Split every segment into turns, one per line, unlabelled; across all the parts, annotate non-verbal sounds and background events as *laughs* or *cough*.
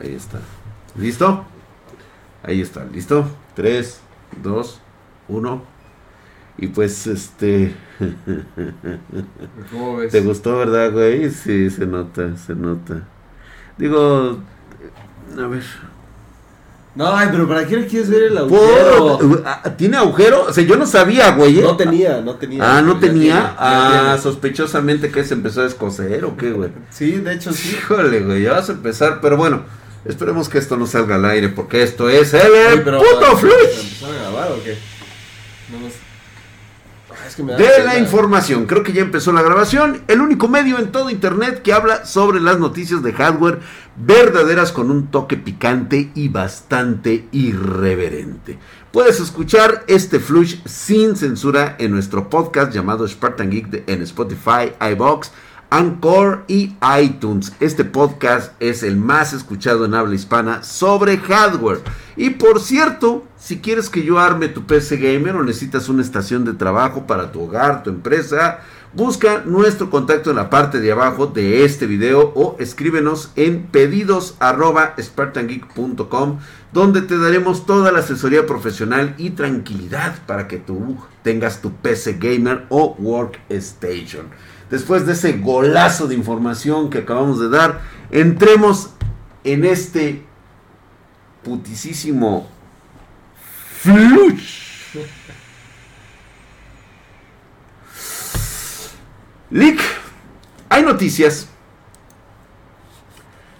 Ahí está. ¿Listo? Ahí está, ¿listo? 3, 2, 1. Y pues, este... *laughs*
¿Cómo ves?
¿Te gustó, verdad, güey? Sí, se nota, se nota. Digo, a ver.
No, ay, pero ¿para qué le quieres ver el agujero?
Ah, ¿Tiene agujero? O sea, yo no sabía, güey. ¿eh?
No tenía, no tenía.
Ah, no tenía.
tiene,
ah,
tiene.
sospechosamente que se empezó a descoser o qué, güey.
Sí, de hecho sí.
Híjole, güey, ya vas a empezar. Pero bueno, esperemos que esto no salga al aire porque esto es el
Oye, pero
puto
¿para-
flush.
para ¿Empezar a grabar o qué? No nos- Ah, es que me da
De
pena.
la información, creo que ya empezó la grabación. El único medio en todo internet que habla sobre las noticias de hardware verdaderas con un toque picante y bastante irreverente. Puedes escuchar este flush sin censura en nuestro podcast llamado Spartan Geek en Spotify, iBox, Anchor y iTunes. Este podcast es el más escuchado en habla hispana sobre hardware. Y por cierto, si quieres que yo arme tu PC gamer o necesitas una estación de trabajo para tu hogar, tu empresa, busca nuestro contacto en la parte de abajo de este video o escríbenos en pedidos arroba spartangeek.com donde te daremos toda la asesoría profesional y tranquilidad para que tú tengas tu PC gamer o workstation. Después de ese golazo de información que acabamos de dar, entremos en este putisísimo flush. Lick, hay noticias.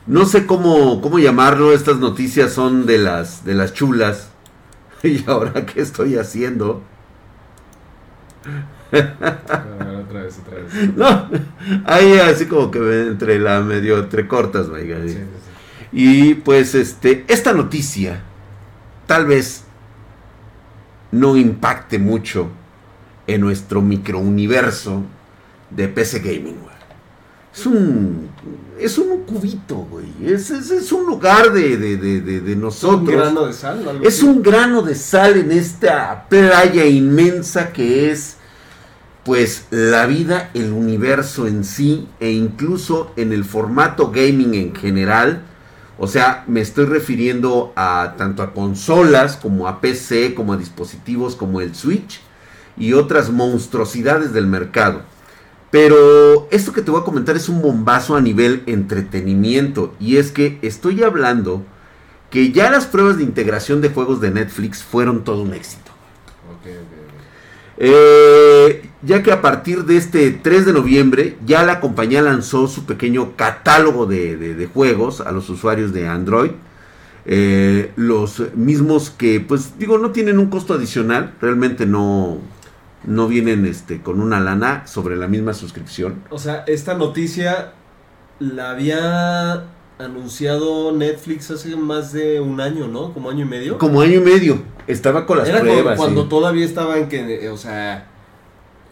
No sé cómo, cómo llamarlo, estas noticias son de las, de las chulas. *laughs* ¿Y ahora qué estoy haciendo?
Otra vez, otra vez. *laughs*
No, ahí así como que entre la medio entre cortas, vaya.
Sí, sí, sí.
Y pues este, esta noticia tal vez no impacte mucho en nuestro microuniverso de PC Gaming, güey. Es un, es un cubito, güey. Es, es, es un lugar de, de, de, de, de
¿Un
nosotros.
grano de sal? o algo
Es
así?
un grano de sal en esta playa inmensa que es, pues, la vida, el universo en sí, e incluso en el formato gaming en general. O sea, me estoy refiriendo a tanto a consolas como a PC, como a dispositivos como el Switch y otras monstruosidades del mercado. Pero esto que te voy a comentar es un bombazo a nivel entretenimiento. Y es que estoy hablando que ya las pruebas de integración de juegos de Netflix fueron todo un éxito.
Ok, ok, ok.
Eh, ya que a partir de este 3 de noviembre ya la compañía lanzó su pequeño catálogo de, de- de juegos a los usuarios de Android. Eh, los mismos que, pues digo, no tienen un costo adicional, realmente no, no vienen este, con una lana sobre la misma suscripción.
O sea, esta noticia la había anunciado Netflix hace más de un año, ¿no? Como año y medio.
Como año y medio, estaba con las
Era
pruebas.
cuando
sí.
todavía estaba en que, o sea,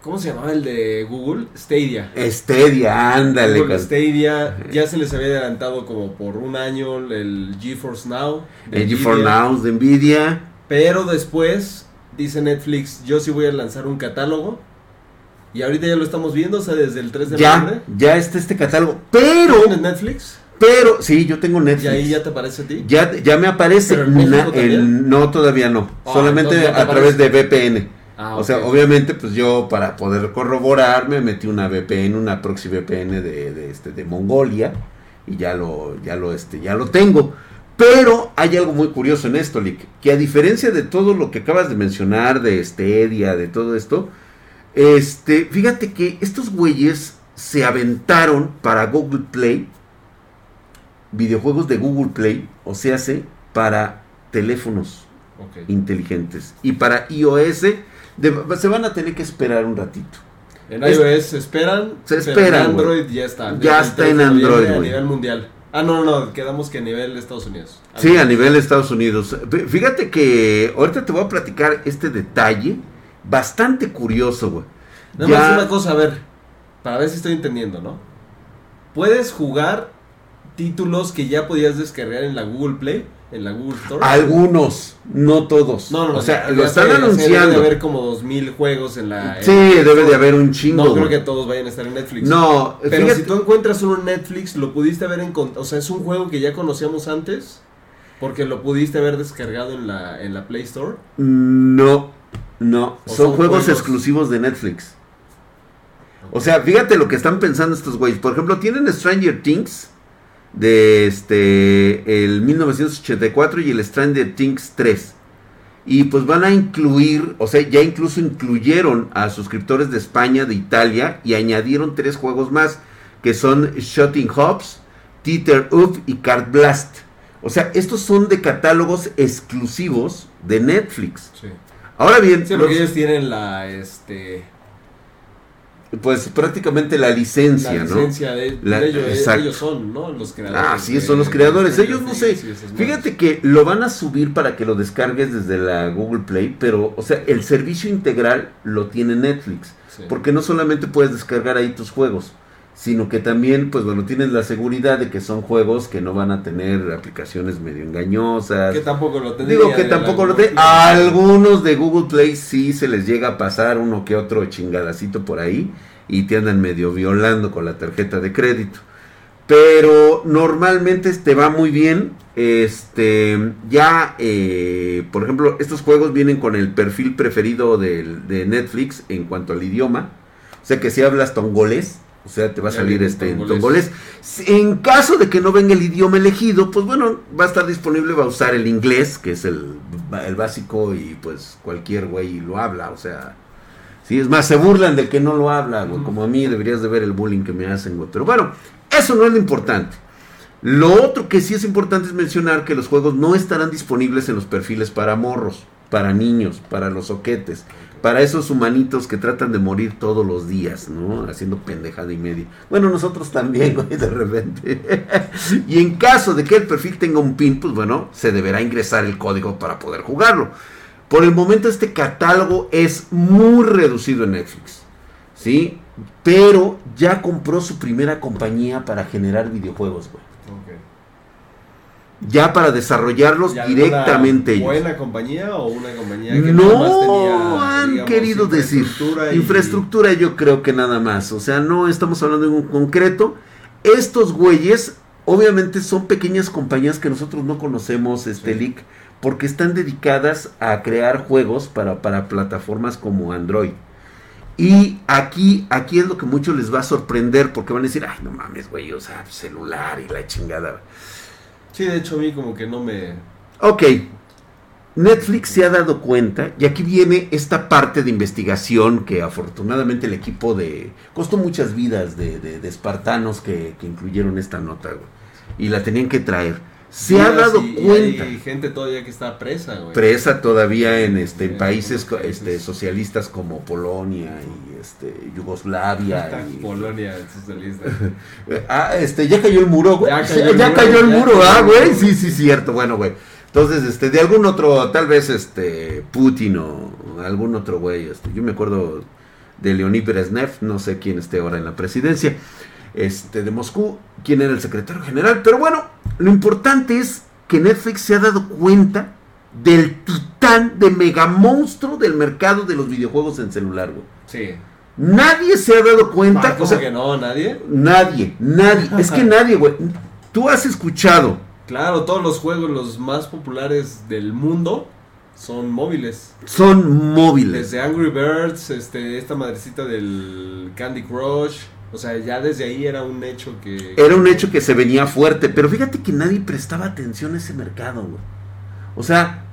¿cómo se llamaba el de Google? Stadia.
Stadia, ándale.
Google
con-
Stadia ya se les había adelantado como por un año el GeForce Now.
El GeForce. Now de Nvidia.
Pero después dice Netflix, yo sí voy a lanzar un catálogo. Y ahorita ya lo estamos viendo, o sea, desde el 3 de
Ya,
noviembre.
ya está este catálogo. Pero,
¿Tienes Netflix?
pero, sí, yo tengo Netflix.
Y ahí ya te aparece a ti.
Ya, ya me aparece. No, todavía no.
Ah,
Solamente a través de VPN.
Ah,
O sea, obviamente, pues yo para poder corroborar me metí una VPN, una proxy VPN de, de, este, de Mongolia y ya lo, ya lo, este, ya lo tengo. Pero hay algo muy curioso en esto, Lick, que a diferencia de todo lo que acabas de mencionar, de Stadia, de todo esto, este, fíjate que estos güeyes se aventaron para Google Play, videojuegos de Google Play, o sea, se para teléfonos inteligentes. Y para iOS de- se van a tener que esperar un ratito.
En iOS se esperan.
Se esperan,
En Android ya está.
Ya está
3
en Android,
A nivel mundial. Ah, no, no, no. Quedamos que a nivel de Estados Unidos.
Sí, a nivel de Estados Unidos. Fí- Fíjate que ahorita te voy a platicar este detalle bastante curioso, güey.
Nada
Ya-
más una cosa, a ver. Para ver si estoy entendiendo, ¿no? Puedes jugar títulos que ya podías descargar en la Google Play, en la Google Store.
Algunos, no todos.
No, no, no.
o sea, lo están
sé, Debe de
anunciando.
haber como 2000 juegos en la. en
Sí, debe de haber un chingo.
No creo que todos vayan a estar en Netflix.
No,
Pero
fíjate,
si tú encuentras uno en Netflix, lo pudiste haber encontrado. O sea, es un juego que ya conocíamos antes. Porque lo pudiste haber descargado en la, en la Play Store.
no, no,
¿O
son,
son
juegos,
juegos?
exclusivos de Netflix. O sea, fíjate lo que están pensando estos güeyes. Por ejemplo, tienen Stranger Things de este el 1984 y el Stranger Things 3. Y pues van a incluir, o sea, ya incluso incluyeron a suscriptores de España, de Italia y añadieron tres juegos más que son Shooting Hops, Teeter Up y Card Blast. O sea, estos son de catálogos exclusivos de Netflix.
Sí.
Ahora bien,
Sí, porque
los-
ellos tienen la. Este.
Pues prácticamente la licencia,
la
¿no?
licencia de,
La-
de ellos,
exacto.
ellos son, ¿no? Los creadores.
Ah, sí, son los creadores. Ellos no sé. Fíjate que lo van a subir para que lo descargues desde la Google Play, pero, o sea, el servicio integral lo tiene Netflix.
Sí.
Porque no solamente puedes descargar ahí tus juegos, sino que también, pues bueno, tienes la seguridad de que son juegos que no van a tener aplicaciones medio engañosas.
Que tampoco lo tendría.
Digo que
de
tampoco lo te... Algunos de Google Play sí se les llega a pasar uno que otro chingadacito por ahí y te andan medio violando con la tarjeta de crédito. Pero normalmente te va muy bien. Este, ya, eh, por ejemplo, estos juegos vienen con el perfil preferido del- de Netflix en cuanto al idioma. O sea que si hablas tongolés, o sea, te va a salir este en
tongolés.
En caso de que no venga el idioma elegido, pues bueno, va a estar disponible, va a usar el inglés, que es el, el básico y pues cualquier güey lo habla, o sea... Sí, es más, se burlan del que no lo habla, güey. Como a mí deberías de ver el bullying que me hacen, güey. Pero bueno, eso no es lo importante. Lo otro que sí es importante es mencionar que los juegos no estarán disponibles en los perfiles para morros, para niños, para los soquetes, para esos humanitos que tratan de morir todos los días, ¿no? Haciendo pendejada y media. Bueno, nosotros también, *laughs* güey, de repente. y en caso de que el perfil tenga un pin, pues bueno, se deberá ingresar el código para poder jugarlo. Por el momento este catálogo es muy reducido en Netflix, ¿sí? Pero ya compró su primera compañía para generar videojuegos, güey. Ya para desarrollarlos
¿Y alguna
directamente ellos.
¿Buena compañía o una compañía que nada más
No
tenía,
han
digamos,
querido decir
infraestructura y-
infraestructura yo creo que nada más, o sea, no estamos hablando de un concreto. Estos güeyes obviamente son pequeñas compañías que nosotros no conocemos, este
Sí.
leak, porque están dedicadas a crear juegos para, para plataformas como Android. Y aquí, aquí es lo que mucho les va a sorprender porque van a decir, ay, no mames, güey, o sea, celular y la chingada.
Sí, de hecho a mí como que no me...
Ok, Netflix se ha dado cuenta, y aquí viene esta parte de investigación que afortunadamente el equipo de... Costó muchas vidas de, de- de espartanos que, que incluyeron esta nota, y la tenían que traer. Se ha dado
y- y
cuenta,
hay gente todavía que está presa, güey.
presa todavía en, este, en
En
países, este, socialistas como Polonia y este, Yugoslavia. *laughs* y-
Polonia socialista. *laughs*
Ah, este, ya cayó el muro, güey.
Ya
Ya *laughs*
cayó
cayó,
el muro,
el muro, ah, güey. Sí, sí, cierto. Bueno, güey. Entonces, este, de algún otro, tal vez, este, Putin o algún otro güey. Este, yo me acuerdo de Leonid Brezhnev, no sé quién esté ahora en la presidencia, este, de Moscú, quién era el secretario general. Pero bueno, lo importante es que Netflix se ha dado cuenta del titán, de mega monstruo del mercado de los videojuegos en celular, güey.
Sí.
Nadie se ha dado cuenta.
Ah,
o
¿cómo
sea,
que no? ¿Nadie?
Nadie, nadie. *laughs* Es que nadie, güey. Tú has escuchado.
Claro, todos los juegos los más populares del mundo son móviles.
Son móviles.
Desde Angry Birds, este, esta madrecita del Candy Crush. O sea, ya desde ahí era un hecho que...
Era un hecho que se venía fuerte. Pero fíjate que nadie prestaba atención a ese mercado, güey. O sea,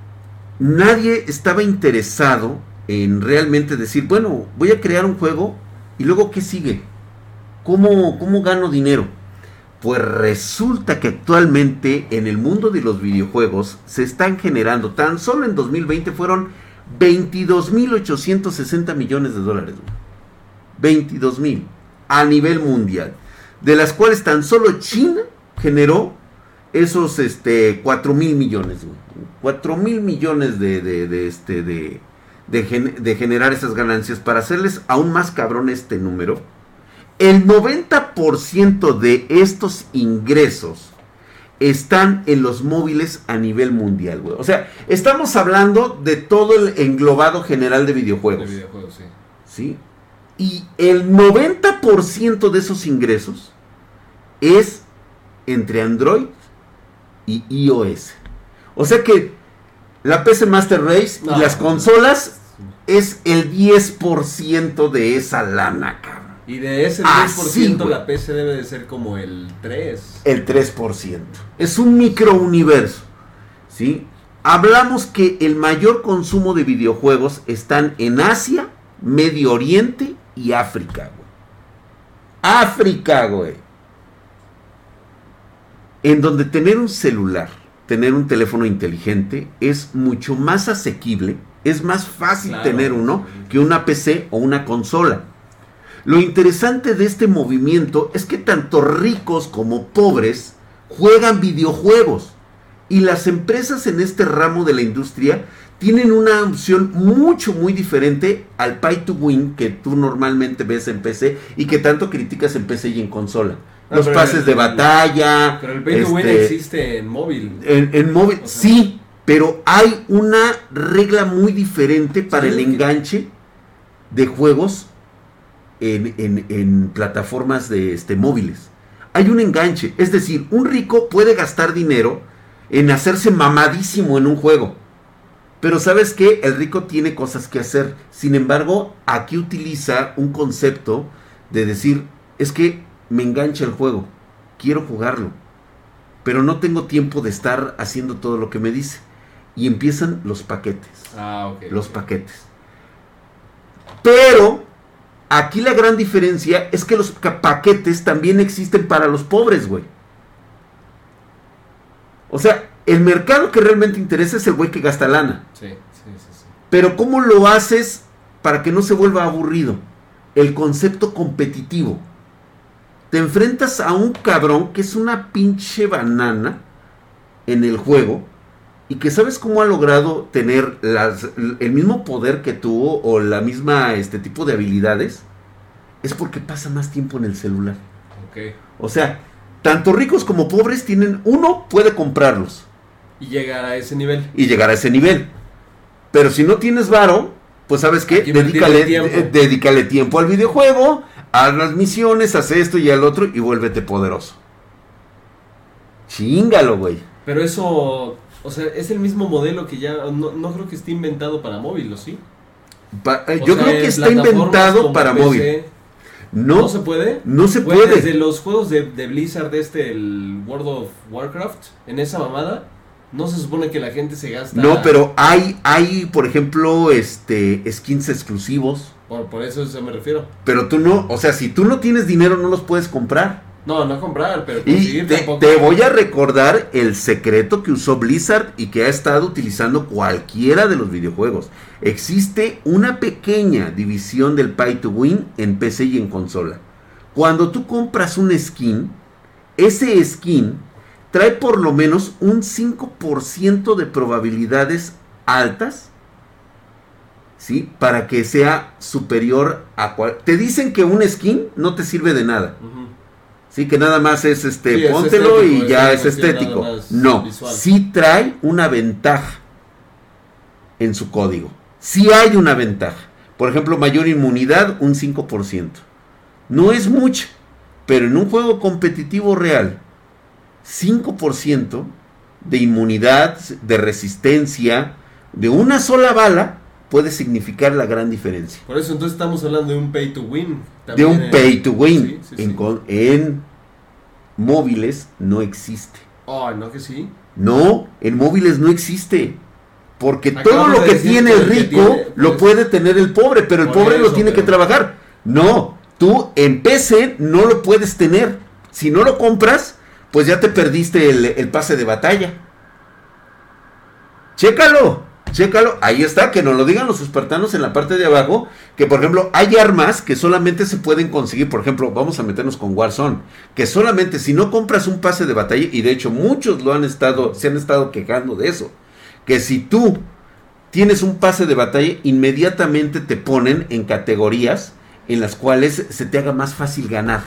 nadie estaba interesado en realmente decir, bueno, voy a crear un juego y luego ¿qué sigue? ¿Cómo, cómo gano dinero? Pues resulta que actualmente en el mundo de los videojuegos se están generando, tan solo en 2020 fueron 22.860 millones de dólares. güey. 22.000 a nivel mundial. De las cuales tan solo China generó esos este, 4 mil millones. güey. 4 mil millones de, de, de, este, de, de, gen- de generar esas ganancias. Para hacerles aún más cabrón este número, el 90% de estos ingresos están en los móviles a nivel mundial, güey. O sea, estamos hablando de todo el englobado general de videojuegos.
De videojuegos, sí.
¿Sí? Y el 90% de esos ingresos es entre Android y iOS. O sea que la PC Master Race
No.
y las consolas es el 10% de esa lana, cabrón.
Y de ese 10%
Así, güey.
la PC debe de ser como el 3.
El 3%. Es un microuniverso. ¿Sí? Hablamos que el mayor consumo de videojuegos están en Asia, Medio Oriente y África, güey. África, güey. En donde tener un celular, tener un teléfono inteligente es mucho más asequible, es más fácil
Claro,
tener uno que una PC o una consola. Lo interesante de este movimiento es que tanto ricos como pobres juegan videojuegos y las empresas en este ramo de la industria tienen una opción mucho muy diferente al pay to win que tú normalmente ves en PC y que tanto criticas en PC y en consola.
Ah,
Los pases
el-
de batalla.
Pero el pay to win
este,
existe en móvil.
en, en móvil,
O sea,
sí, pero hay una regla muy diferente para
Sí,
el enganche de juegos en, en- en plataformas de este, móviles. Hay un enganche, es decir, un rico puede gastar dinero en hacerse mamadísimo en un juego. Pero sabes que el rico tiene cosas que hacer. Sin embargo, aquí utiliza un concepto de decir, es que me engancha el juego, quiero jugarlo, pero no tengo tiempo de estar haciendo todo lo que me dice. Y empiezan los paquetes,
Ah, ok.
los paquetes. Pero aquí la gran diferencia es que los paquetes también existen para los pobres, güey. O sea, el mercado que realmente interesa es el güey que gasta lana.
Sí, sí, sí. sí.
Pero ¿cómo lo haces para que no se vuelva aburrido? El concepto competitivo. Te enfrentas a un cabrón que es una pinche banana en el juego y que sabes cómo ha logrado tener las- el mismo poder que tú o la misma este tipo de habilidades. Es porque pasa más tiempo en el celular.
Ok.
O sea, tanto ricos como pobres tienen, uno puede comprarlos
Y llegar a ese nivel.
y llegar a ese nivel. Pero si no tienes varo, pues sabes qué, dedícale
tiempo.
eh, dedícale tiempo al videojuego, haz las misiones, haz esto y al otro y vuélvete poderoso. Chingalo, güey.
Pero eso, o sea, es el mismo modelo que ya, no, no creo que esté inventado para móvil, ¿o sí?
Pa- eh,
O
yo
sea,
creo que está inventado para
PC,
móvil.
¿No,
No,
se puede?
no se puede.
Desde los juegos de, de Blizzard, este, el World of Warcraft, en esa mamada, no se supone que la gente se gasta.
No, pero hay, hay, por ejemplo, este, skins exclusivos.
Por, por eso me refiero.
Pero tú no, o sea, si tú no tienes dinero, no los puedes comprar.
No, no comprar, pero
Y te,
tampoco.
te voy a recordar el secreto que usó Blizzard y que ha estado utilizando cualquiera de los videojuegos. Existe una pequeña división del pay to win en PC y en consola. Cuando tú compras un skin, ese skin trae por lo menos un 5% de probabilidades altas, ¿sí? Para que sea superior a cual... Te dicen que un skin no te sirve de nada. Sí, que nada más es este,
Sí,
póntelo
estético,
y ya
es
estético. No,
visual.
sí trae una ventaja en su código. Sí hay una ventaja. Por ejemplo, mayor inmunidad, un 5%. No es mucho, pero en un juego competitivo real, 5% de inmunidad, de resistencia, de una sola bala, puede significar la gran diferencia
Por eso entonces estamos hablando de un pay to win.
de
también
un
en-
pay to win.
Sí, sí,
en,
sí.
con- en móviles no existe.
Ay, no que sí.
No, en móviles no existe. Porque todo lo
de
que tiene el rico
tiene,
lo
pues,
puede tener el pobre, pero el pobre lo tiene que trabajar. No, tú en PC no lo puedes tener. Si no lo compras, pues ya te perdiste el, el pase de batalla. Chécalo, chécalo. Ahí está, que nos lo digan los espartanos en la parte de abajo. Que por ejemplo, hay armas que solamente se pueden conseguir. Por ejemplo, vamos a meternos con Warzone. Que solamente si no compras un pase de batalla, y de hecho muchos lo han estado, se han estado quejando de eso. Que si tú tienes un pase de batalla, inmediatamente te ponen en categorías en las cuales se te haga más fácil ganar.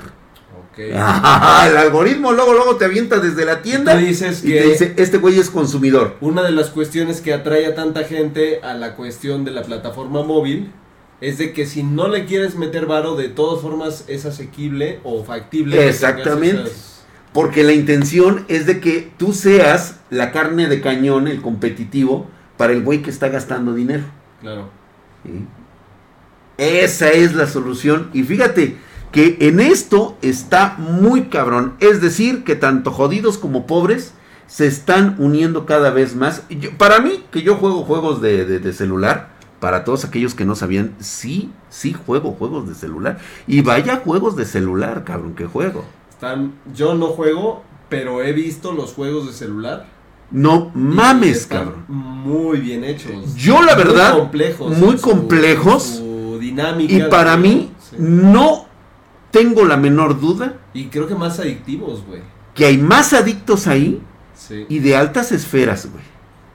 *laughs* El algoritmo luego, luego te avienta desde la tienda
dices
y
que-
te dice, este güey es consumidor.
Una de las cuestiones que atrae a tanta gente a la cuestión de la plataforma móvil es de que si no le quieres meter varo, de todas formas es asequible o factible.
Exactamente.
esas-
Porque la intención es de que tú seas la carne de cañón, el competitivo, para el güey que está gastando dinero.
Claro.
¿sí? Esa es la solución. Y fíjate que en esto está muy cabrón. Es decir, que tanto jodidos como pobres se están uniendo cada vez más. Yo- para mí, que yo juego juegos de, de- de celular, para todos aquellos que no sabían, sí, sí juego juegos de celular. Y vaya juegos de celular, cabrón, que juego.
Están, yo no juego, pero he visto los juegos de celular.
No mames,
están
cabrón.
Muy bien hechos.
Yo, la verdad,
muy complejos.
muy
su-
complejos.
su dinámica.
Y para mí,
sí.
no tengo la menor duda
Y creo que más adictivos, güey.
que hay más adictos ahí
Sí.
y de altas esferas, güey.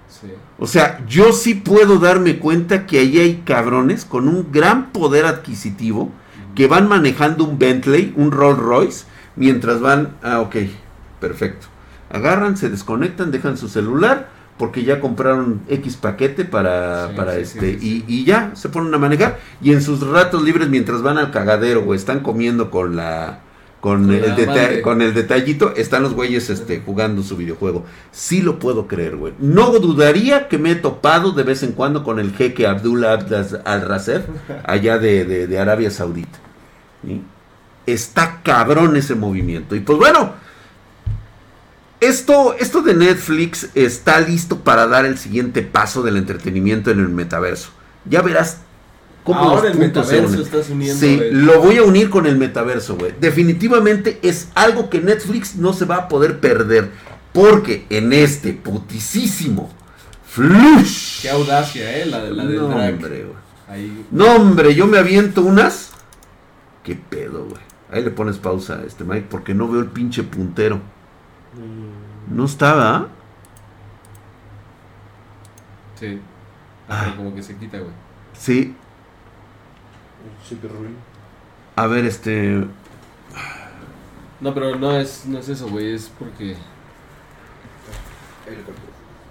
sí.
O sea, yo sí puedo darme cuenta que ahí hay cabrones con un gran poder adquisitivo que van manejando un Bentley, un Rolls Royce, mientras van, ah, ok, perfecto. Agarran, se desconectan, dejan su celular porque ya compraron X paquete para,
Sí,
para
sí,
este
sí,
y, y ya se ponen a manejar y en sus ratos libres mientras van al cagadero o están comiendo con la con,
Con
el,
la
deta-
amante.
con el detallito están los güeyes este jugando su videojuego. Sí lo puedo creer, güey. No dudaría que me he topado de vez en cuando con el jeque Abdullah Abdas- al-Raser *laughs* allá de, de- de Arabia Saudita. Está cabrón ese movimiento. Y pues bueno, esto, esto de Netflix está listo para dar el siguiente paso del entretenimiento en el metaverso. Ya verás cómo
Ahora
los
el metaverso
unen.
estás uniendo.
Sí, lo voy a unir con el metaverso, güey. Definitivamente es algo que Netflix no se va a poder perder. Porque en este putisísimo flush.
Qué audacia, ¿eh? La, de- la del
no,
drag.
hombre, güey.
Ahí.
No, hombre, yo me aviento unas. ¿Qué pedo, güey? Ahí le pones pausa a este Mike porque no veo el pinche puntero. No estaba.
Sí.
Ah.
Pero como que se quita, güey.
Sí. A ver, este.
No, pero no es, no es eso, güey. Es porque.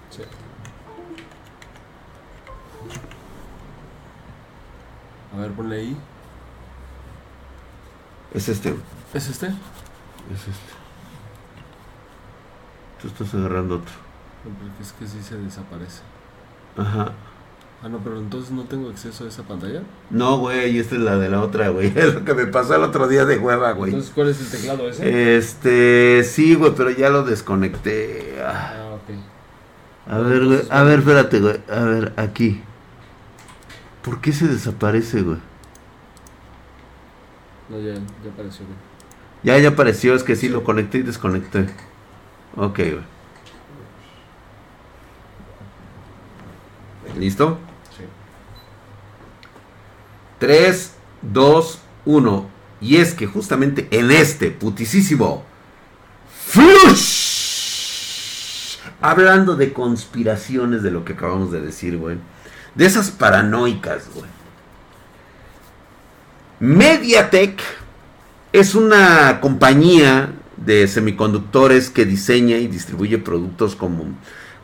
Sí. A ver, ponle ahí.
Es este.
¿Es este?
Es este. Tú estás agarrando otro.
No, porque es que sí se desaparece.
Ajá.
Ah, no, pero entonces no tengo acceso a esa pantalla.
No, güey, esta es la de la otra, güey. *laughs* Es lo que me pasó el otro día de hueva, güey.
Entonces, ¿cuál es el teclado ese?
Este, sí, güey, pero ya lo desconecté. Ah.
Ah, ok.
A ver, güey, a ver, espérate, güey. A ver, aquí. ¿Por qué se desaparece, güey?
No, ya, ya apareció, güey.
Ya, ya apareció, es que sí lo conecté y desconecté. Ok, güey. ¿Listo?
Sí.
3, 2, 1. Y es que justamente en este putisísimo Flush. Hablando de conspiraciones de lo que acabamos de decir, güey. De esas paranoicas, güey. Mediatek es una compañía de semiconductores que diseña y distribuye productos como,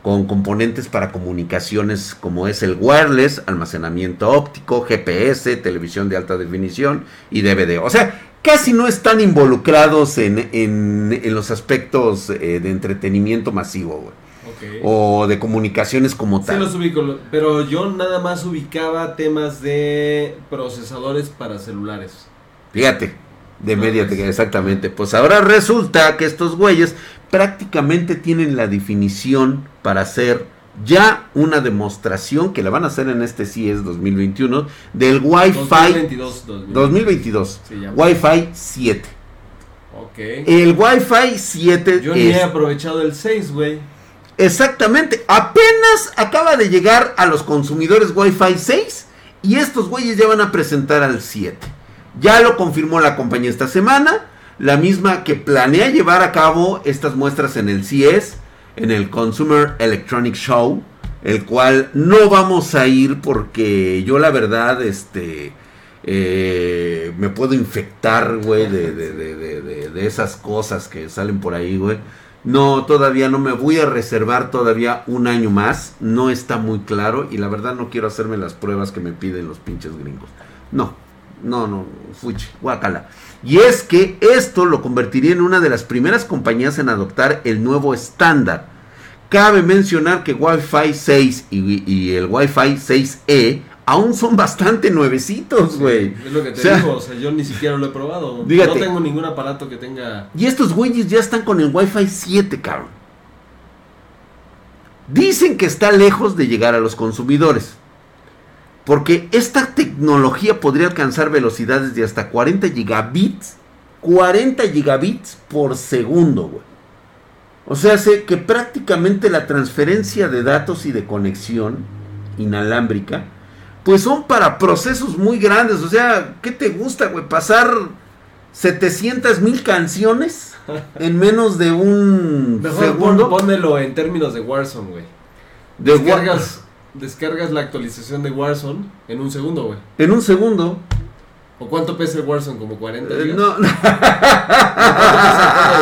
con componentes para comunicaciones como es el wireless, almacenamiento óptico, GPS, televisión de alta definición y DVD. O sea, casi no están involucrados en, en- en los aspectos eh, de entretenimiento masivo, güey. O de comunicaciones como
Sí
tal.
los ubico, lo- pero yo nada más ubicaba temas de procesadores para celulares.
Fíjate, de Mediatek, exactamente. Pues ahora resulta que estos güeyes prácticamente tienen la definición para hacer ya una demostración que la van a hacer en este CES 2021 del Wi-Fi
2022, 2022.
2022.
Sí, ya.
Wi-Fi 7.
Ok.
El Wi-Fi 7
Yo ni
es
he aprovechado el 6, güey.
exactamente apenas acaba de llegar a los consumidores Wi-Fi 6 y estos güeyes ya van a presentar al 7. Ya lo confirmó la compañía esta semana, la misma que planea llevar a cabo estas muestras en el CES, en el Consumer Electronic Show, el cual no vamos a ir porque yo la verdad, este, eh, me puedo infectar, güey, de, de, de, de, esas cosas que salen por ahí, güey. No, todavía no me voy a reservar todavía un año más. No está muy claro y la verdad no quiero hacerme las pruebas que me piden los pinches gringos. No, no, no, fuchi, guacala. Y es que esto lo convertiría en una de las primeras compañías en adoptar el nuevo estándar. Cabe mencionar que Wi-Fi 6 y, y el Wi-Fi 6E aún son bastante nuevecitos, güey.
Es lo que te
O sea,
digo, o sea, yo ni siquiera lo he probado.
Dígate.
No tengo ningún aparato que tenga...
Y estos güeyes ya están con el Wi-Fi 7, cabrón. Dicen que está lejos de llegar a los consumidores. Porque esta tecnología podría alcanzar velocidades de hasta 40 gigabits. 40 gigabits por segundo, güey. O sea, sé que prácticamente la transferencia de datos y de conexión inalámbrica, pues son para procesos muy grandes. O sea, ¿qué te gusta, güey? Pasar 700 mil canciones en menos de un *laughs*
Mejor
segundo.
pon- pónmelo en términos de Warzone, güey.
de
Descargas, descargas la actualización de Warzone en un segundo, güey.
En un segundo.
¿O cuánto pesa el Warzone? ¿Como 40
Eh,
gigas?
no,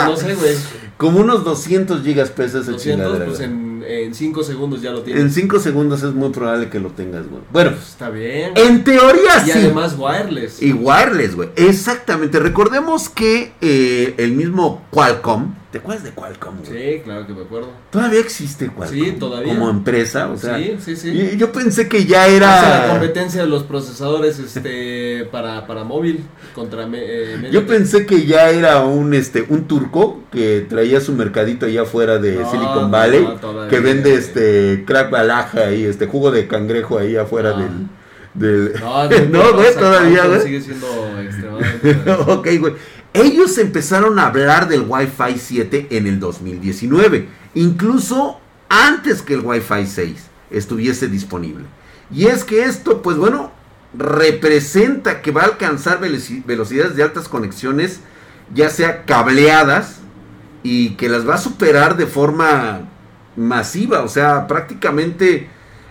no sé, güey.
como unos 200 gigas pesa esa
200,
chingadera,
pues en 5 segundos ya lo tienes.
En 5 segundos es muy probable que lo tengas, güey. Bueno,
Pues está bien.
en teoría
y
sí.
además wireless.
Y wireless, güey. Exactamente. Recordemos que eh, el mismo Qualcomm. ¿Te acuerdas de Qualcomm, güey?
Sí, claro que me acuerdo.
Todavía existe Qualcomm.
Sí, todavía.
Como empresa, o sea.
sí, sí, sí.
y- Yo pensé que ya
Hace la
era.
competencia de los procesadores este *laughs* para, para móvil contra eh,
Yo pensé que ya era un este un turco que traía su mercadito allá afuera de
No,
Silicon Valley,
no, todavía,
que vende este crack balaja y este jugo de cangrejo ahí afuera
No.
del del
No, *laughs*
No, güey,
o sea,
todavía, güey.
Sigue siendo *laughs* extremadamente.
ok, güey. Ellos empezaron a hablar del Wi-Fi 7 en el 2019, incluso antes que el Wi-Fi 6 estuviese disponible. Y es que esto, pues bueno, representa que va a alcanzar veloci- velocidades de altas conexiones, ya sea cableadas, y que las va a superar de forma masiva, o sea, prácticamente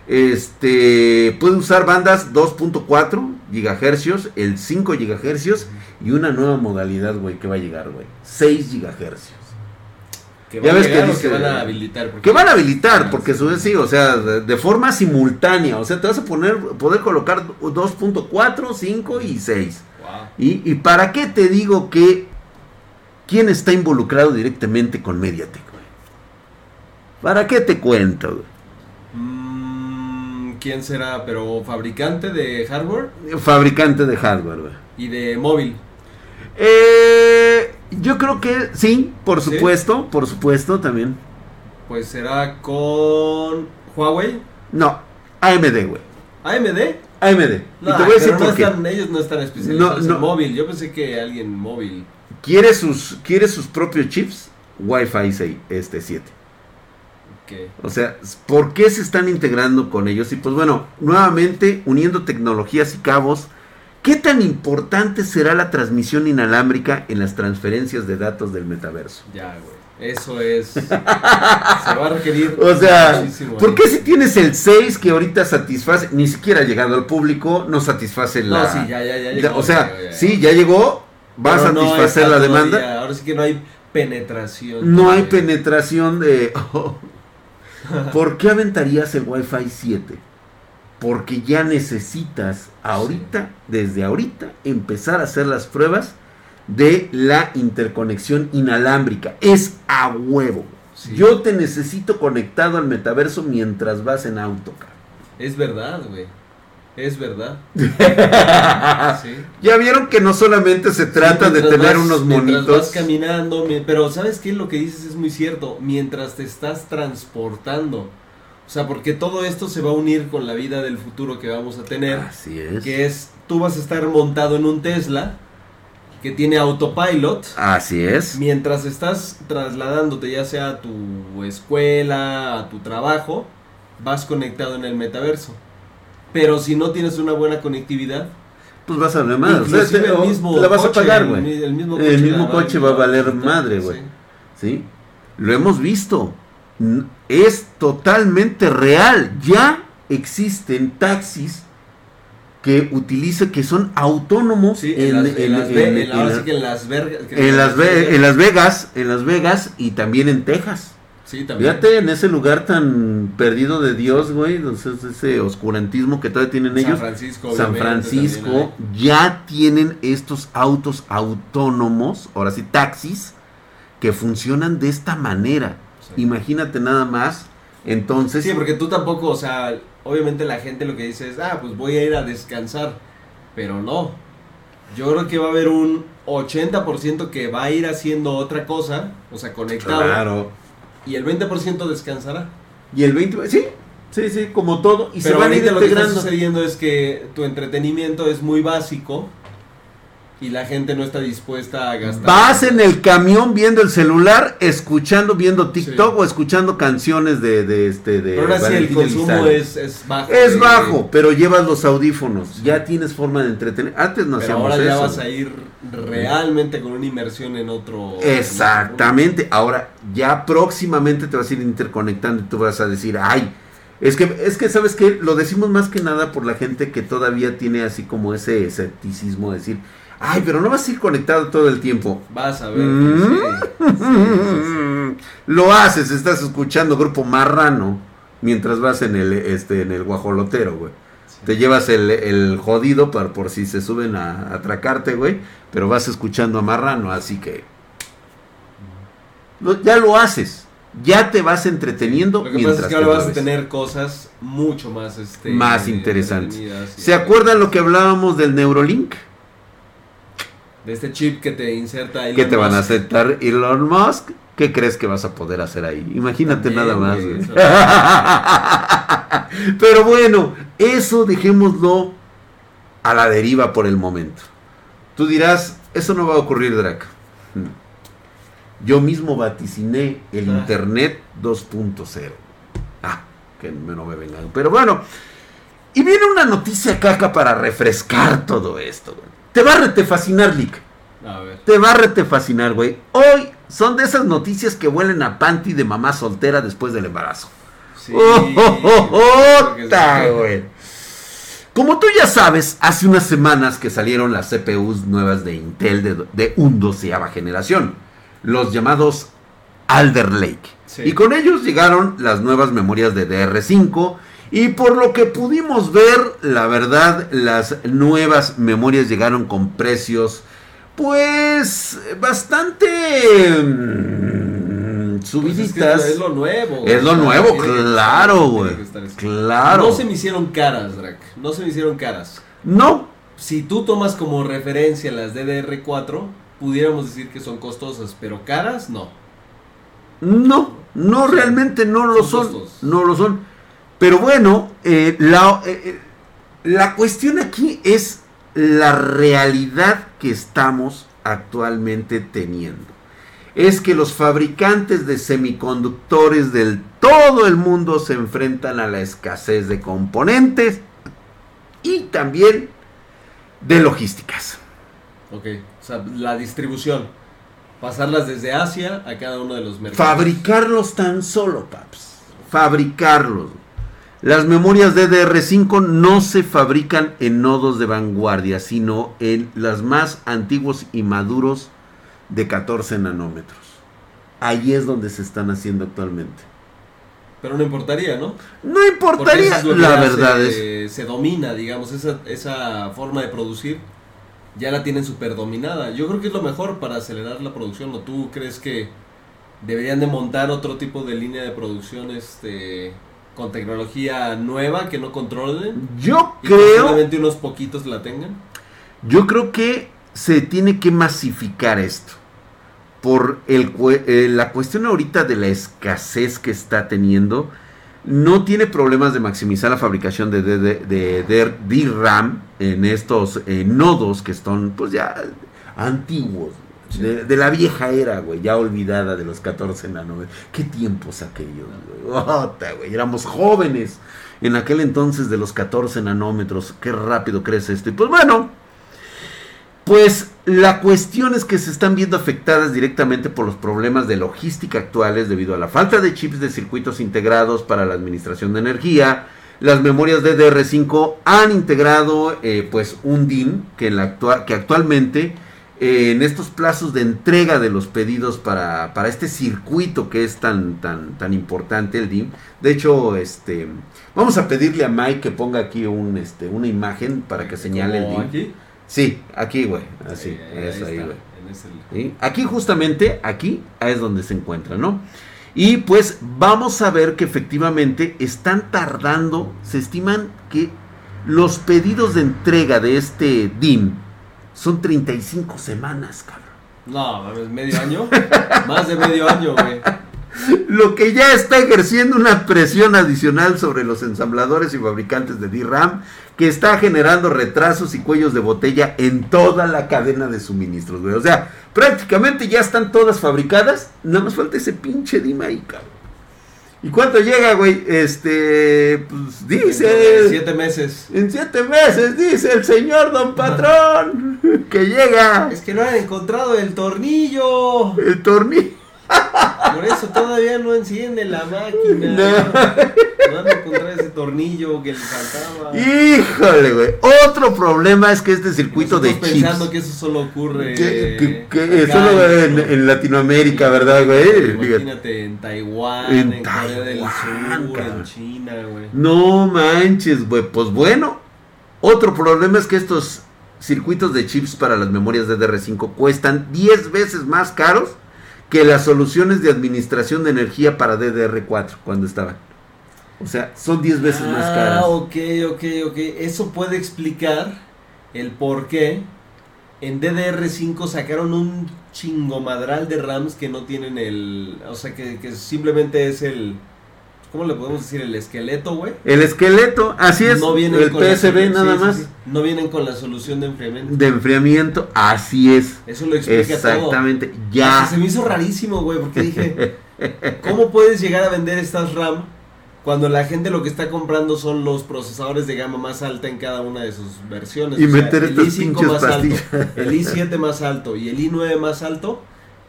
este puede usar bandas 2.4 gigahercios, el 5 gigahercios y una nueva modalidad, güey, que va a llegar, güey, 6 gigahercios.
Que
Ya ves que dice-
que van a habilitar. porque-
Que van a habilitar,
Ah,
porque
sí.
eso es sí, o sea, de, de forma simultánea, o sea, te vas a poner poder colocar 2.4, 5 y 6.
Wow.
¿Y, ¿Y para qué te digo que quién está involucrado directamente con Mediatek, güey? ¿Para qué te cuento, güey?
¿Quién será? Pero fabricante de hardware
Fabricante de hardware, güey.
y de móvil.
Eh, yo creo que sí, por
¿Sí?
supuesto, por supuesto también.
Pues será con Huawei,
No, AMD, güey.
AMD.
AMD.
No,
y te voy a decir
no
por qué.
están- ellos no están especializados
no.
en móvil. Yo pensé que alguien móvil.
Quiere sus, quiere sus propios chips Wi-Fi 6, este 7. O sea, ¿por qué se están integrando con ellos? Y pues bueno, nuevamente uniendo tecnologías y cabos, ¿qué tan importante será la transmisión inalámbrica en las transferencias de datos del metaverso?
ya, güey. Eso es. *laughs* se va a requerir.
O sea,
muchísimo
¿por qué si tienes el 6 que ahorita satisface, ni siquiera ha llegado al público, no satisface la...
No, sí, ya, ya, ya.
ya-
llegó,
o sea,
ya, ya, ya.
sí, ya llegó, va a
Pero
satisfacer la demanda.
todavía- Ahora sí que no hay penetración.
No hay penetración de... *laughs* *laughs* ¿Por qué aventarías el Wi-Fi 7? Porque ya necesitas ahorita, desde ahorita, empezar a hacer las pruebas de la interconexión inalámbrica. Es a huevo.
Sí.
Yo te necesito conectado al metaverso mientras vas en auto, cabrón.
Es verdad, güey. Es verdad. *laughs* Sí.
Ya vieron que no solamente se trata
Sí,
de tener
vas-
unos monitos.
vas caminando, mi- pero ¿sabes qué? Lo que dices es muy cierto. Mientras te estás transportando. O sea, porque todo esto se va a unir con la vida del futuro que vamos a tener.
Así es.
Que es, tú vas a estar montado en un Tesla que tiene autopilot.
Así es.
Mientras estás trasladándote ya sea a tu escuela, a tu trabajo, vas conectado en el metaverso. Pero si no tienes una buena conectividad,
Pues vas a valer madre. O sea,
el mismo
la vas a
coche,
pagar,
el
güey.
El mismo
El
coche,
mismo
la
coche va a valer madre, güey.
Sí.
¿sí? Lo hemos visto. Es totalmente real. Ya existen taxis que utilice, que son autónomos
Sí, en, las, en, las,
en- en
Las
Vegas, en Las Vegas y también en Texas.
Sí, también.
Fíjate en ese lugar tan perdido de Dios, güey, entonces ese oscurantismo que todavía tienen
San
ellos.
Francisco.
San Francisco ya tienen estos autos autónomos, ahora sí taxis, que funcionan de esta manera.
Sí.
Imagínate nada más. Entonces,
Sí, porque tú tampoco, o sea, obviamente la gente lo que dice es, ah, pues voy a ir a descansar. Pero no. Yo creo que va a haber un 80% que va a ir haciendo otra cosa, o sea, conectado.
claro.
Y el 20% descansará.
Y el 20, sí, sí, sí, como todo. Y se
Pero
van a ir
lo que está sucediendo es que tu entretenimiento es muy básico y la gente no está dispuesta a gastar.
Vas en el camión viendo el celular, escuchando, viendo TikTok
Sí.
o escuchando canciones de, de este de
Pero ahora sí el consumo es, es bajo.
Es
eh,
bajo, pero llevas los audífonos, ya tienes forma de entretener. Antes no
Pero
hacíamos
ahora ya
eso.
vas a ir realmente con una inmersión en otro.
Exactamente. Ahora, ya próximamente te vas a ir interconectando y tú vas a decir, ay, es que, es que, ¿sabes qué? Lo decimos más que nada por la gente que todavía tiene así como ese escepticismo, de decir, ay, pero no vas a ir conectado todo el tiempo.
Vas a ver.
Mm.
sí, sí, sí, sí.
Lo haces, estás escuchando Grupo Marrano mientras vas en el, este, en el guajolotero, güey. Te llevas el, el jodido para, por si se suben a, a atracarte, güey. Pero vas escuchando a Marrano, así que... lo- ya lo haces. Ya te vas entreteniendo
Lo que
mientras
pasa es que ahora vas a tener cosas mucho más. Este,
Más interesantes. ¿Se acuerdan lo que hablábamos del Neurolink?
De este chip que te inserta Elon
¿Qué te van a aceptar Elon Musk? ¿Qué crees que vas a poder hacer ahí? Imagínate
También,
nada más.
güey. *laughs*
Pero bueno, eso dejémoslo a la deriva por el momento. Tú dirás, eso no va a ocurrir, Drac. No. Yo mismo vaticiné el
Ah.
Internet 2.0. Ah, que no me vengan. Pero bueno, y viene una noticia caca para refrescar todo esto. güey. Te va a rete fascinar, Lick.
A ver.
Te va a rete fascinar, güey. Hoy son de esas noticias que huelen a panty de mamá soltera después del embarazo.
Sí.
¡Oh, oh, oh, güey! Como tú ya sabes, hace unas semanas que salieron las CPUs nuevas de Intel de, de un doceava generación, los llamados Alder Lake.
Sí.
Y con ellos llegaron las nuevas memorias de DR5 y por lo que pudimos ver, la verdad, las nuevas memorias llegaron con precios pues bastante mm,
Pues es, que
subiditas.
es lo nuevo.
Es lo nuevo, claro, güey. Claro.
No se me hicieron caras, Drac. No se me hicieron caras.
No,
Si tú tomas como referencia las DDR4, pudiéramos decir que son costosas, pero caras no.
no, no realmente no lo
Son
son.
costos.
No lo son. Pero bueno, eh, la, eh, eh, la cuestión aquí es la realidad que estamos actualmente teniendo. Es que los fabricantes de semiconductores del todo el mundo se enfrentan a la escasez de componentes y también de logísticas.
Ok. O sea, la distribución. Pasarlas desde Asia a cada uno de los mercados.
Fabricarlos tan solo, paps. Fabricarlos. Las memorias DDR5 no se fabrican en nodos de vanguardia, sino en las más antiguos y maduros de 14 nanómetros. Ahí es donde se están haciendo actualmente.
Pero no importaría, ¿no?
No importaría,
es
la verdad
se,
es.
se domina, digamos, esa, esa forma de producir ya la tienen súper dominada. Yo creo que es lo mejor para acelerar la producción. ¿O tú crees que deberían de montar otro tipo de línea de producción este, con tecnología nueva que no controlen?
Yo
Y
creo,
solamente unos poquitos la tengan.
yo creo que se tiene que masificar esto. Por el, eh, la cuestión ahorita de la escasez que está teniendo, no tiene problemas de maximizar la fabricación de, de, de- de DRAM en estos eh, nodos que están pues ya antiguos. De, la vieja era, güey, ya olvidada de los 14 nanómetros. ¿Qué tiempos aquellos, güey? Güey, éramos jóvenes en aquel entonces de los 14 nanómetros. Qué rápido crece esto. Y pues bueno, pues la cuestión es que se están viendo afectadas directamente por los problemas de logística actuales debido a la falta de chips de circuitos integrados para la administración de energía, las memorias DDR5 han integrado eh, pues un DIN que, en la actua- que actualmente eh, en estos plazos de entrega de los pedidos para, para este circuito que es tan, tan, tan importante el DIM. De hecho, este, vamos a pedirle a Mike que ponga aquí un, este, una imagen para que señale el DIM.
aquí.
Sí, aquí, güey. Así,
Eh, ahí
eso ahí, güey. Aquí justamente, aquí es donde se encuentra, ¿no? Y pues vamos a ver que efectivamente están tardando, se estiman que los pedidos de entrega de este DIM son 35 semanas, cabrón.
No, mames, medio año. *laughs* Más de medio año, güey.
Lo que ya está ejerciendo una presión adicional sobre los ensambladores y fabricantes de DRAM, que está generando retrasos y cuellos de botella en toda la cadena de suministros, güey. O sea, prácticamente ya están todas fabricadas, nada más falta ese pinche DIM ahí, cabrón. ¿Y cuánto llega, güey? Este, pues dice...
Siete meses.
En siete meses, dice el señor don patrón, que llega
Es que no han encontrado el tornillo.
el tornillo.
Por eso todavía no enciende la máquina.
No.
No han encontrado ese tornillo que le faltaba.
Híjole, güey. Otro problema es que este circuito de chips.
pensando que eso solo ocurre.
que, que- que
acá
solo
en-
en, en Latinoamérica, ¿verdad, güey?
Imagínate en Taiwán,
En
en, Corea del
Taiwán,
Sur, en China, güey.
No manches, güey. Pues bueno, otro problema es que estos circuitos de chips para las memorias DDR5 cuestan 10 veces más caros que las soluciones de administración de energía para DDR4 cuando estaban. O sea, son 10 veces más caras.
Ah, ok, ok, ok. Eso puede explicar el por qué en DDR5 sacaron un chingomadral de RAMs que no tienen el. O sea, que, que simplemente es el. ¿Cómo le podemos decir? El esqueleto, güey.
El esqueleto, así es.
No vienen
el
con la
PSB nada
sí,
más.
sí. No vienen con la solución de enfriamiento.
De enfriamiento, así es.
Eso lo explica todo.
Exactamente. Ya.
Se me hizo rarísimo, güey, porque dije, *laughs* ¿cómo puedes llegar a vender estas RAM cuando la gente lo que está comprando son los procesadores de gama más alta en cada una de sus versiones?
Y meter estas pinches
más alto, el i7 más alto y el i9 más alto,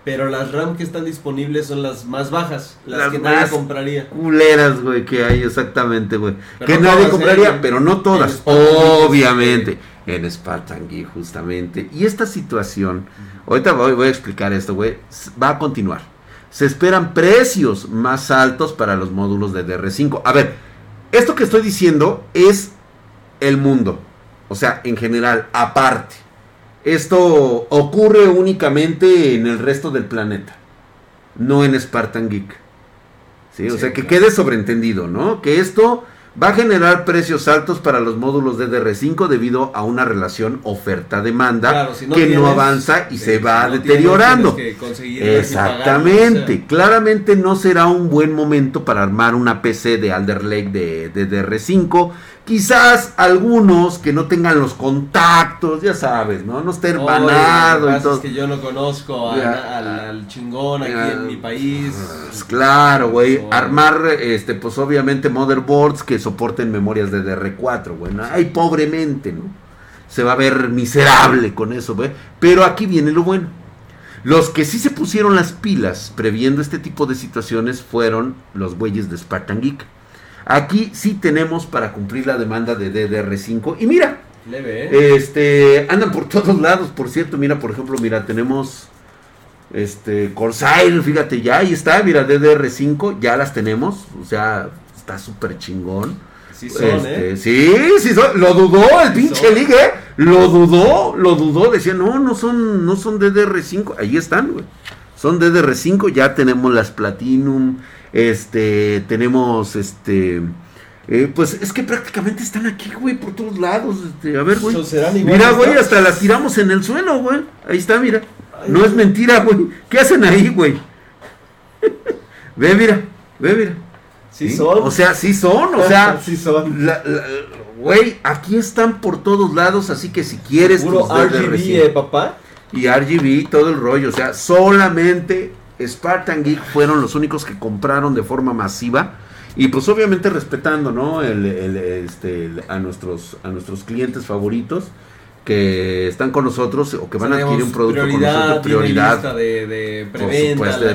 pero las RAM que están disponibles son las más bajas, las,
Las
que nadie compraría.
culeras, güey, que hay exactamente, güey. Que
no
nadie compraría,
¿eh?
pero no
En
todas.
Spartan
Obviamente. En Spartan Geek, justamente. Y esta situación, ahorita voy, voy a explicar esto, güey, va a continuar. Se esperan precios más altos para los módulos de DR5. A ver, esto que estoy diciendo es el mundo. O sea, en general, aparte. Esto ocurre únicamente en el resto del planeta. No en Spartan Geek. ¿Sí? O
Sí,
sea, que
claro.
quede sobreentendido, ¿no? Que esto va a generar precios altos para los módulos de DR5 debido a una relación oferta-demanda
Claro, si no
que no avanza y
sí,
se
si
va
no
deteriorando. Exactamente.
pagarlas, o sea.
Claramente no será un buen momento para armar una PC de Alder Lake de, de DR5. Quizás algunos que no tengan los contactos, ya sabes, ¿no? No esté
Oye,
hermanado
lo que
y
pasa
todo.
Es que yo no conozco a-
Ya.
al, al chingón aquí
Ya.
en mi país.
Pues claro, güey. Armar, este, pues obviamente motherboards que soporten memorias de DR4, güey. ¿no? Ay, pobremente, ¿no? Se va a ver miserable con eso, güey. Pero aquí viene lo bueno. Los que sí se pusieron las pilas previendo este tipo de situaciones fueron los güeyes de Spartan Geek. Aquí sí tenemos para cumplir la demanda de DDR5. Y mira,
Leve, ¿eh?
este, andan por *laughs* todos lados, por cierto, mira, por ejemplo, mira, tenemos este Corsair, fíjate, ya ahí está, mira, DDR5, ya las tenemos, o sea, está súper chingón.
sí son,
Este,
¿eh?
Sí, sí son, lo dudó el
Sí
pinche
son.
ligue, ¿eh? lo dudó, lo dudó, decía, no, no son, no son DDR5, ahí están, güey. Son DDR5, ya tenemos las Platinum, este, tenemos, este, eh, pues es que prácticamente están aquí, güey, por todos lados, este, a ver, güey.
Pues
Mira, güey, hasta las tiramos en el suelo, güey. Ahí está, mira.
Ay,
No es mentira, güey. ¿Qué hacen ahí, güey? *laughs* ve, mira, ve, mira.
Sí
¿Sí?
son.
O sea, sí son, o sea, *laughs*
sí son.
la- la- güey, aquí están por todos lados, así que si quieres
Puro
DDR5
RGB, ¿eh, papá?
y RGB, todo el rollo, o sea, solamente Spartan Geek fueron los únicos que compraron de forma masiva y pues obviamente respetando, ¿no? El, el- este, el- a nuestros a nuestros clientes favoritos que están con nosotros o que van a adquirir un producto con nosotros, prioridad.
de, de
Por
preventa.
supuesto, de.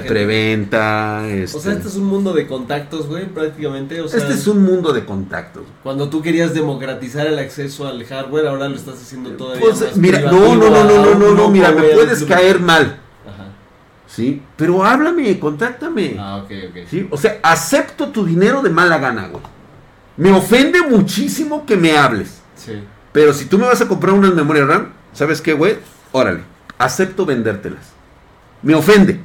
O
Este,
sea, este es un mundo de contactos, güey, prácticamente. O sea,
este es un mundo de contactos.
cuando tú querías democratizar el acceso al hardware, ahora lo estás haciendo todavía
Pues,
más
mira, no,
privativo
no, no, no, no, no, no, mira, me puedes caer mal. ¿Sí? Pero háblame, contáctame.
Ah, ok, ok.
¿Sí? O sea, acepto tu dinero de mala gana, güey. Me ofende muchísimo que me hables.
Sí.
Pero si tú me vas a comprar unas memorias RAM, ¿sabes qué, güey? Órale, acepto vendértelas. Me ofende.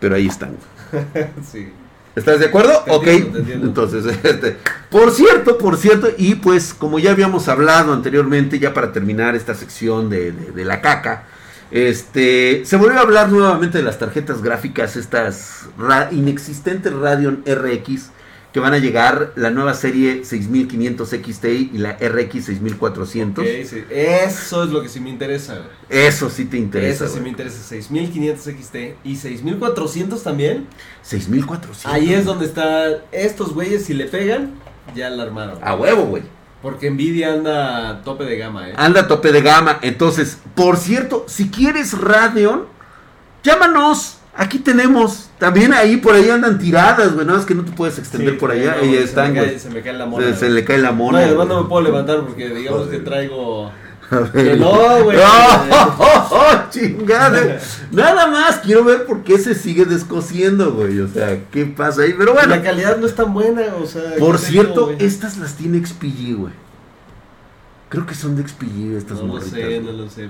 Pero ahí están. *laughs*
sí.
¿Estás de acuerdo?
Te
ok.
entiendo, te entiendo.
Entonces, este, por cierto, por cierto, y pues como ya habíamos hablado anteriormente, ya para terminar esta sección de, de- de la caca, este, se volvió a hablar nuevamente de las tarjetas gráficas, estas ra- inexistentes Radeon RX, que van a llegar la nueva serie 6500 XT y la RX 6400.
Ok, sí. Eso es lo que sí me interesa.
Eso sí te interesa.
Esa sí me interesa. 6500 XT y 6400 también.
6400.
Ahí es donde está. Estos güeyes, si le pegan, ya la armaron.
A huevo, güey.
Porque Nvidia anda a tope de gama, eh.
Anda a tope de gama. Entonces, por cierto, si quieres Radeon, llámanos. Aquí tenemos. También ahí por ahí andan tiradas, güey. Nada más que no te puedes extender
Sí,
por allá.
no,
y
se me
están,
cae-
güey.
Se me cae la mona.
Se, le cae la
No,
mona.
y además no me puedo levantar porque digamos que
Joder.
traigo. Que no, güey.
¡Oh, *laughs* oh, oh, chingada! Nada más quiero ver por qué se sigue descosiendo, güey. O sea, ¿qué pasa ahí? Pero bueno,
La calidad no es tan buena, o sea.
por
¿qué te
cierto, estas las tiene XPG, güey. Creo que son de XPG estas
No lo
morritas,
sé,
güey.
no lo sé.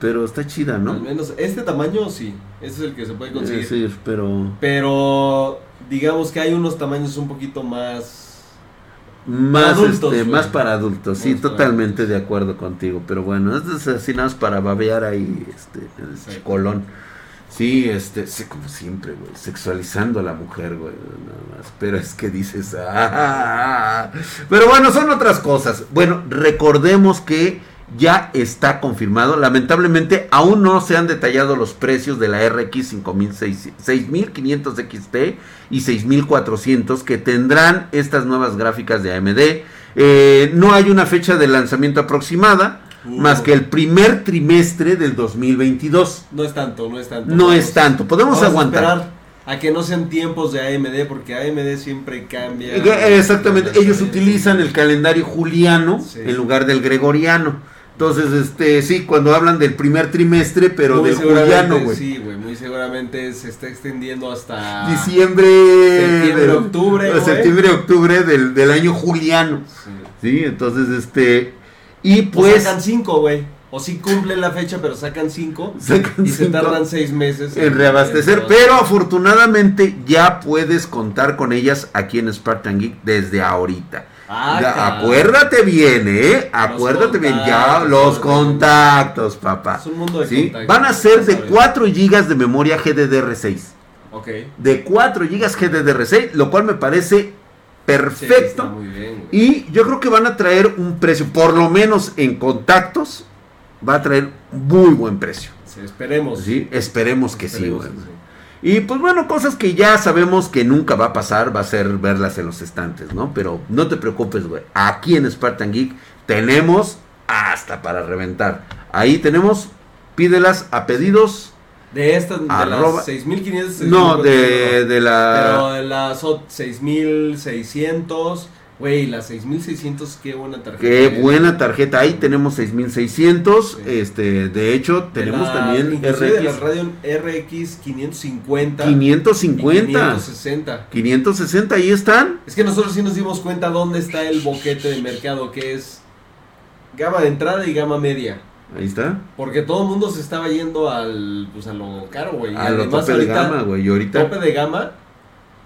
Pero está chida, ¿no?
Al menos este tamaño sí. Ese es el que se puede conseguir.
Eh, sí, pero
Pero digamos que hay unos tamaños un poquito más.
Más
adultos,
este, más para adultos, sí,
Más para
totalmente de acuerdo contigo, pero bueno, esto es así nada más para babear ahí este el colón. Sí, este, sí, como siempre, güey, sexualizando a la mujer, güey, nada más. Pero es que dices, ah, pero bueno, son otras cosas. Bueno, recordemos que ya está confirmado. Lamentablemente aún no se han detallado los precios de la RX 5600 6500 XT y 6400 que tendrán estas nuevas gráficas de AMD. Eh, no hay una fecha de lanzamiento aproximada,
Uh.
más que el primer trimestre del 2022.
No es tanto, no es tanto.
No
Vamos-
es tanto, podemos
a
aguantar.
esperar a que no sean tiempos de AMD, porque AMD siempre cambia.
Eh, Exactamente, ellos utilizan el calendario juliano
Sí.
en lugar del gregoriano. Entonces, este, sí, cuando hablan del primer trimestre, pero
Muy
del juliano, güey.
Sí, güey, muy seguramente se está extendiendo hasta.
Diciembre,
Septiembre, octubre,
septiembre, octubre del, del año juliano.
Sí.
Sí, entonces, este, y
Pues sacan cinco, güey. O sí cumplen la fecha, pero sacan cinco.
sacan
y se tardan seis meses
en reabastecer, pero afortunadamente ya puedes contar con ellas aquí en Spartan Geek desde ahorita.
Ah,
Ya, acuérdate bien, ¿eh? Acuérdate bien, ya los contactos, papá.
Es un mundo de
¿Sí?
contactos.
Van a ser de
¿sabes?
4 GB de memoria GDDR6.
Ok.
De 4 GB GDDR6, lo cual me parece perfecto.
muy bien.
Y yo creo que van a traer un precio, por lo menos en contactos, va a traer muy buen precio.
Sí, esperemos.
¿sí? Esperemos que sí,
Esperemos sí.
Y pues bueno, cosas que ya sabemos que nunca va a pasar, va a ser verlas en los estantes, ¿no? Pero no te preocupes, güey. Aquí en Spartan Geek tenemos hasta para reventar. Ahí tenemos, pídelas a pedidos.
De estas, de
Arroba-
las 6500.
No, de,
6400,
de la...
Pero de las ot- 6600. Güey, las 6600, qué buena tarjeta.
Qué
es.
buena tarjeta. Ahí tenemos 6600.
Sí.
Este, de hecho,
De
tenemos
la-
también
inclusive de la
RX
Radeon RX 550.
550.
y 560.
560, ahí están.
Es que nosotros sí nos dimos cuenta dónde está el boquete de mercado, que es gama de entrada y gama media.
Ahí está.
Porque todo el mundo se estaba yendo al, pues a lo caro, güey. Y
A lo
además
tope de gama, güey. Y ahorita
Tope de gama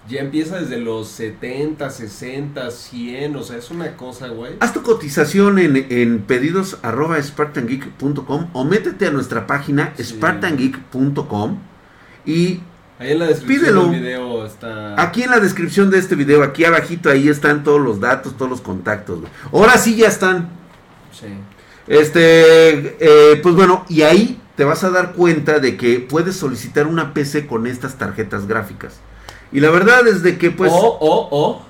ya empieza desde los 70, 60, 100, o sea, es una cosa, güey.
Haz tu cotización en, en pedidos arroba spartangeek.com o métete a nuestra página
Sí.
spartangeek.com y
Ahí en la descripción
Pídelo.
del video está...
aquí en la descripción de este video, aquí abajito, ahí están todos los datos, todos los contactos. güey. Ahora sí ya están.
Sí.
Este, eh, pues bueno, y ahí te vas a dar cuenta de que puedes solicitar una PC con estas tarjetas gráficas. Y la verdad es de que pues...
o, o, o,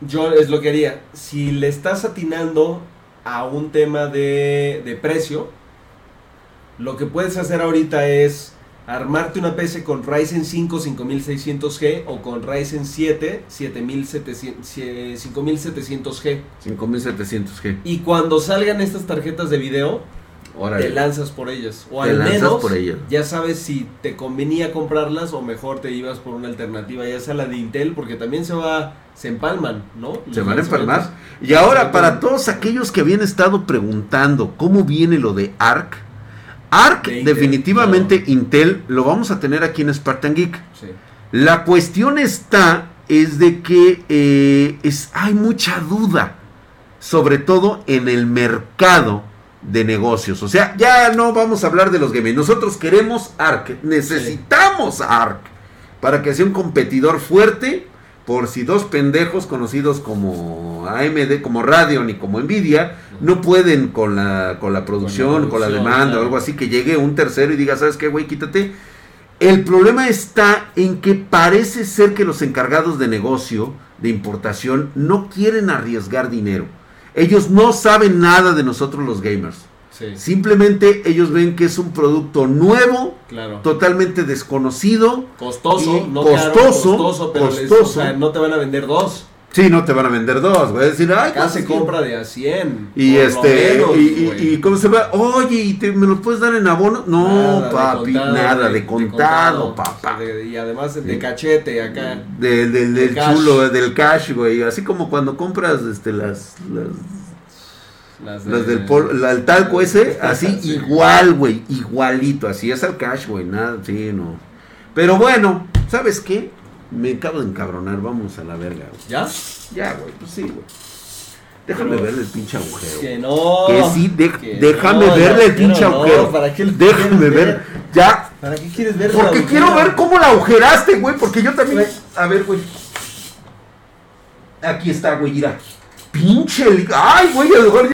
yo es lo que haría. Si le estás atinando a un tema de, de precio, lo que puedes hacer ahorita es armarte una PC con Ryzen 5 5600G o con Ryzen 7 7700, 5700G.
5700G.
Y cuando salgan estas tarjetas de video,
Órale.
te lanzas por ellas. O
Te
al menos
por ellas.
ya sabes si te convenía comprarlas o mejor te ibas por una alternativa, ya sea la de Intel, porque también se va, se empalman, ¿no?
Se van a empalmar. Y ahora, para todos aquellos que habían estado preguntando cómo viene lo de ARC, ARC,
De Intel,
definitivamente Intel, lo vamos a tener aquí en Spartan Geek.
Sí.
La cuestión está, es de que eh, es, hay mucha duda, sobre todo en el mercado de negocios. O sea, ya no vamos a hablar de los gamers. Nosotros queremos ARC, necesitamos ARC para que sea un competidor fuerte. Por si dos pendejos conocidos como AMD, como Radeon y como Nvidia, no pueden con la, con la producción, con la,
producción,
demanda o algo así, que llegue un tercero y diga, ¿sabes qué, güey? Quítate. El problema está en que parece ser que los encargados de negocio, de importación, no quieren arriesgar dinero. Ellos no saben nada de nosotros los gamers.
Sí,
Simplemente ellos ven que es un producto nuevo,
claro.
totalmente desconocido.
Costoso, no
costoso,
caro, costoso, pero les-
costoso.
o sea, no te van a vender dos.
Sí, no te van a vender dos, voy a decir, ay,
Acá
pues,
se compra de a 100.
Y este,
menos,
y, y-
güey.
y ¿cómo se va? Oye, ¿y te- me lo puedes dar en abono? No,
Nada de
papi,
contado,
nada
güey,
de contado,
contado,
papá.
de- y además de cachete acá.
Del, del,
De
del
cash.
chulo, del cash, güey. Así como cuando compras este, las, las,
Las,
las
de-
del pol- la- el talco ese, así
Sí.
igual, güey. Igualito, así es al cash, güey. Nada, sí, no. Pero bueno, ¿sabes qué? Me acabo de encabronar, vamos a la verga, güey.
¿Ya?
Ya, güey, pues sí, güey. Déjame
Pero-
verle el pinche agujero.
Que no.
Que sí, de-
que
déjame
no,
verle el pinche
no,
agujero.
¿Para qué
Déjame ver. Ya,
¿Para qué quieres ver?
porque quiero ver cómo la agujeraste, güey. Porque yo también. A ver, güey. Aquí está, güey, mira. Pinche. Ay, güey, a lo mejor